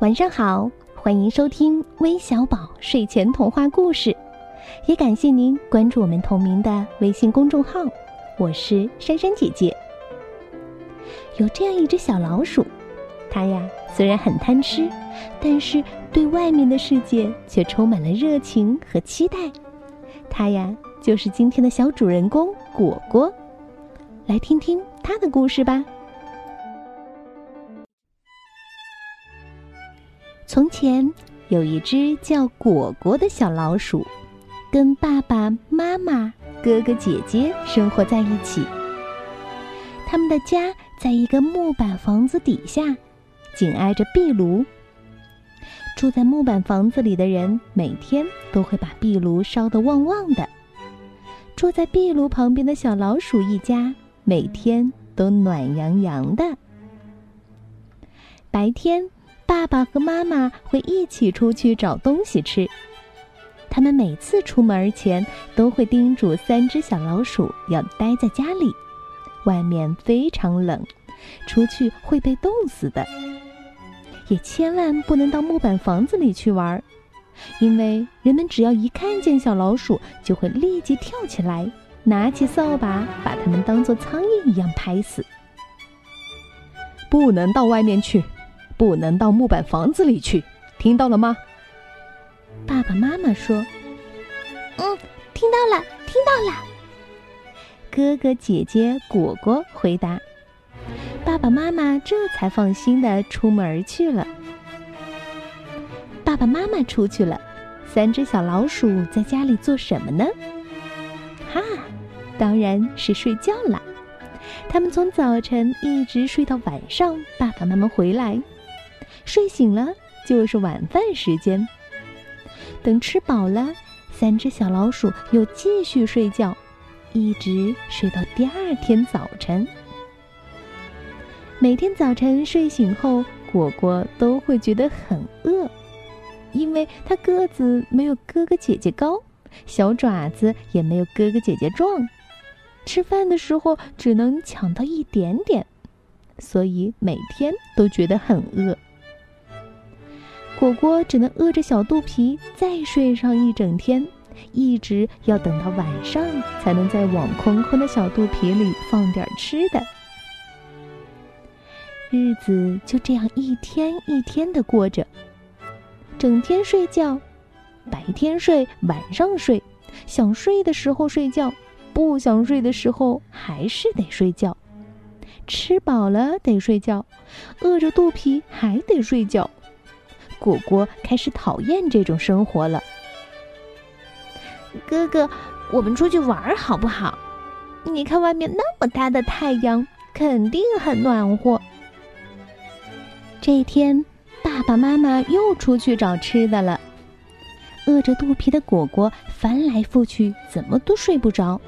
晚上好，欢迎收听微小宝睡前童话故事，也感谢您关注我们同名的微信公众号。我是珊珊姐姐。有这样一只小老鼠，它呀虽然很贪吃，但是对外面的世界却充满了热情和期待。它呀就是今天的小主人公果果，来听听它的故事吧。从前有一只叫果果的小老鼠，跟爸爸妈妈、哥哥姐姐生活在一起。他们的家在一个木板房子底下，紧挨着壁炉。住在木板房子里的人每天都会把壁炉烧得旺旺的。住在壁炉旁边的小老鼠一家每天都暖洋洋的。白天。爸爸和妈妈会一起出去找东西吃。他们每次出门前都会叮嘱三只小老鼠要待在家里，外面非常冷，出去会被冻死的。也千万不能到木板房子里去玩，因为人们只要一看见小老鼠，就会立即跳起来，拿起扫把把它们当做苍蝇一样拍死。不能到外面去。不能到木板房子里去，听到了吗？爸爸妈妈说：“嗯，听到了，听到了。”哥哥姐姐果果回答：“爸爸妈妈这才放心的出门去了。”爸爸妈妈出去了，三只小老鼠在家里做什么呢？哈，当然是睡觉了。他们从早晨一直睡到晚上，爸爸妈妈回来。睡醒了就是晚饭时间。等吃饱了，三只小老鼠又继续睡觉，一直睡到第二天早晨。每天早晨睡醒后，果果都会觉得很饿，因为它个子没有哥哥姐姐高，小爪子也没有哥哥姐姐壮，吃饭的时候只能抢到一点点，所以每天都觉得很饿。果果只能饿着小肚皮再睡上一整天，一直要等到晚上才能再往空空的小肚皮里放点吃的。日子就这样一天一天的过着，整天睡觉，白天睡，晚上睡，想睡的时候睡觉，不想睡的时候还是得睡觉，吃饱了得睡觉，饿着肚皮还得睡觉。果果开始讨厌这种生活了。哥哥，我们出去玩好不好？你看外面那么大的太阳，肯定很暖和。这一天，爸爸妈妈又出去找吃的了。饿着肚皮的果果翻来覆去，怎么都睡不着。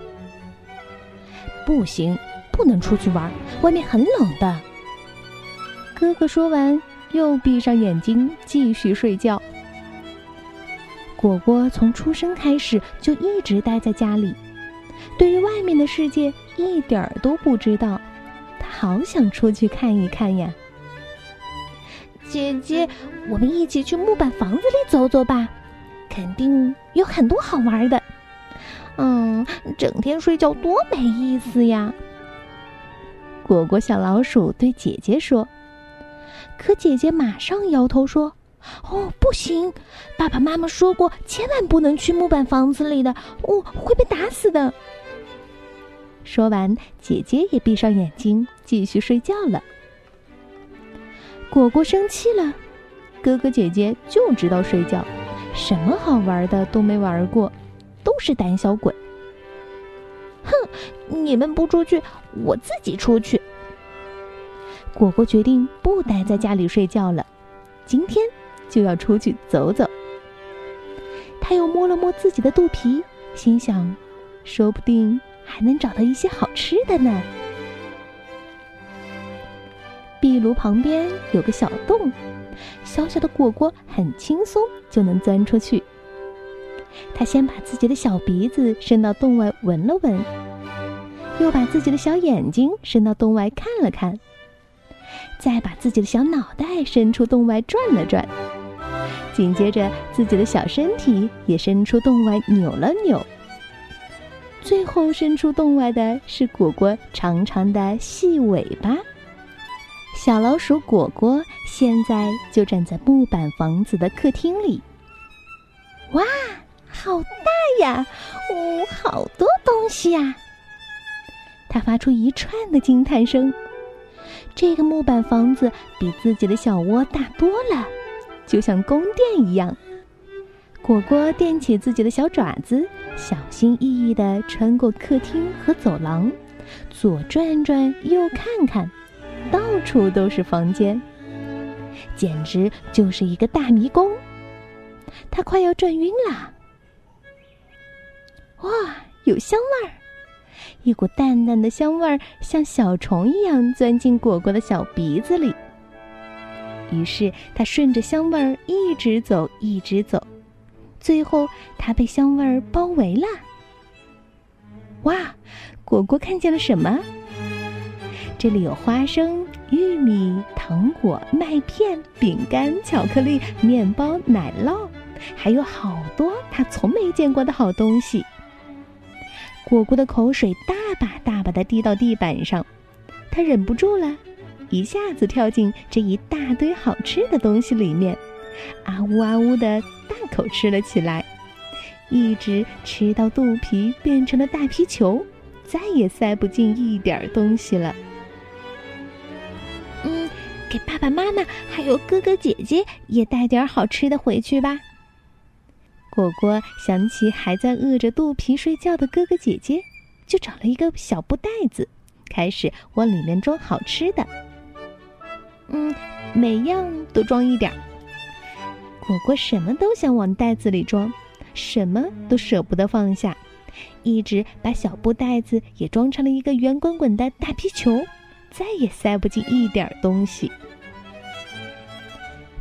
不行，不能出去玩，外面很冷的。哥哥说完。又闭上眼睛继续睡觉。果果从出生开始就一直待在家里，对于外面的世界一点儿都不知道。他好想出去看一看呀！姐姐，我们一起去木板房子里走走吧，肯定有很多好玩的。嗯，整天睡觉多没意思呀！果果小老鼠对姐姐说。可姐姐马上摇头说：“哦，不行！爸爸妈妈说过，千万不能去木板房子里的，哦，会被打死的。”说完，姐姐也闭上眼睛继续睡觉了。果果生气了，哥哥姐姐就知道睡觉，什么好玩的都没玩过，都是胆小鬼。哼，你们不出去，我自己出去。果果决定不待在家里睡觉了，今天就要出去走走。他又摸了摸自己的肚皮，心想，说不定还能找到一些好吃的呢。壁炉旁边有个小洞，小小的果果很轻松就能钻出去。他先把自己的小鼻子伸到洞外闻了闻，又把自己的小眼睛伸到洞外看了看。再把自己的小脑袋伸出洞外转了转，紧接着自己的小身体也伸出洞外扭了扭。最后伸出洞外的是果果长长的细尾巴。小老鼠果果现在就站在木板房子的客厅里。哇，好大呀！哦，好多东西呀！它发出一串的惊叹声。这个木板房子比自己的小窝大多了，就像宫殿一样。果果垫起自己的小爪子，小心翼翼地穿过客厅和走廊，左转转，右看看，到处都是房间，简直就是一个大迷宫。他快要转晕了。哇，有香味儿！一股淡淡的香味儿，像小虫一样钻进果果的小鼻子里。于是他顺着香味儿一直走，一直走，最后他被香味儿包围了。哇，果果看见了什么？这里有花生、玉米、糖果、麦片、饼干、巧克力、面包、奶酪，还有好多他从没见过的好东西。果果的口水大把大把的滴到地板上，他忍不住了，一下子跳进这一大堆好吃的东西里面，啊呜啊呜的大口吃了起来，一直吃到肚皮变成了大皮球，再也塞不进一点东西了。嗯，给爸爸妈妈还有哥哥姐姐也带点好吃的回去吧。果果想起还在饿着肚皮睡觉的哥哥姐姐，就找了一个小布袋子，开始往里面装好吃的。嗯，每样都装一点儿。果果什么都想往袋子里装，什么都舍不得放下，一直把小布袋子也装成了一个圆滚滚的大皮球，再也塞不进一点东西。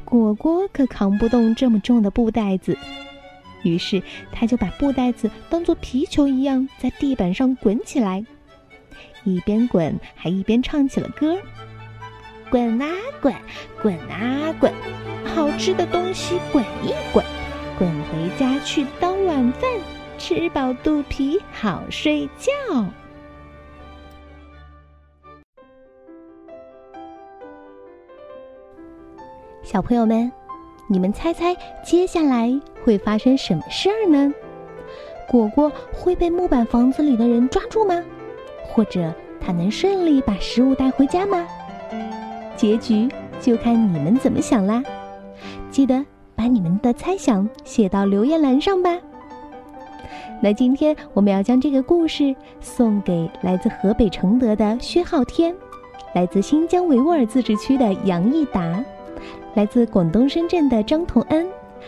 果果可扛不动这么重的布袋子。于是，他就把布袋子当做皮球一样在地板上滚起来，一边滚还一边唱起了歌：“滚啊滚，滚啊滚，好吃的东西滚一滚，滚回家去当晚饭，吃饱肚皮好睡觉。”小朋友们。你们猜猜，接下来会发生什么事儿呢？果果会被木板房子里的人抓住吗？或者他能顺利把食物带回家吗？结局就看你们怎么想啦！记得把你们的猜想写到留言栏上吧。那今天我们要将这个故事送给来自河北承德的薛昊天，来自新疆维吾尔自治区的杨益达。来自广东深圳的张同恩，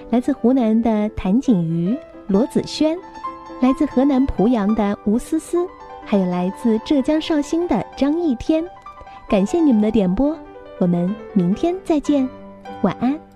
来自湖南的谭景瑜、罗子轩，来自河南濮阳的吴思思，还有来自浙江绍兴的张一天，感谢你们的点播，我们明天再见，晚安。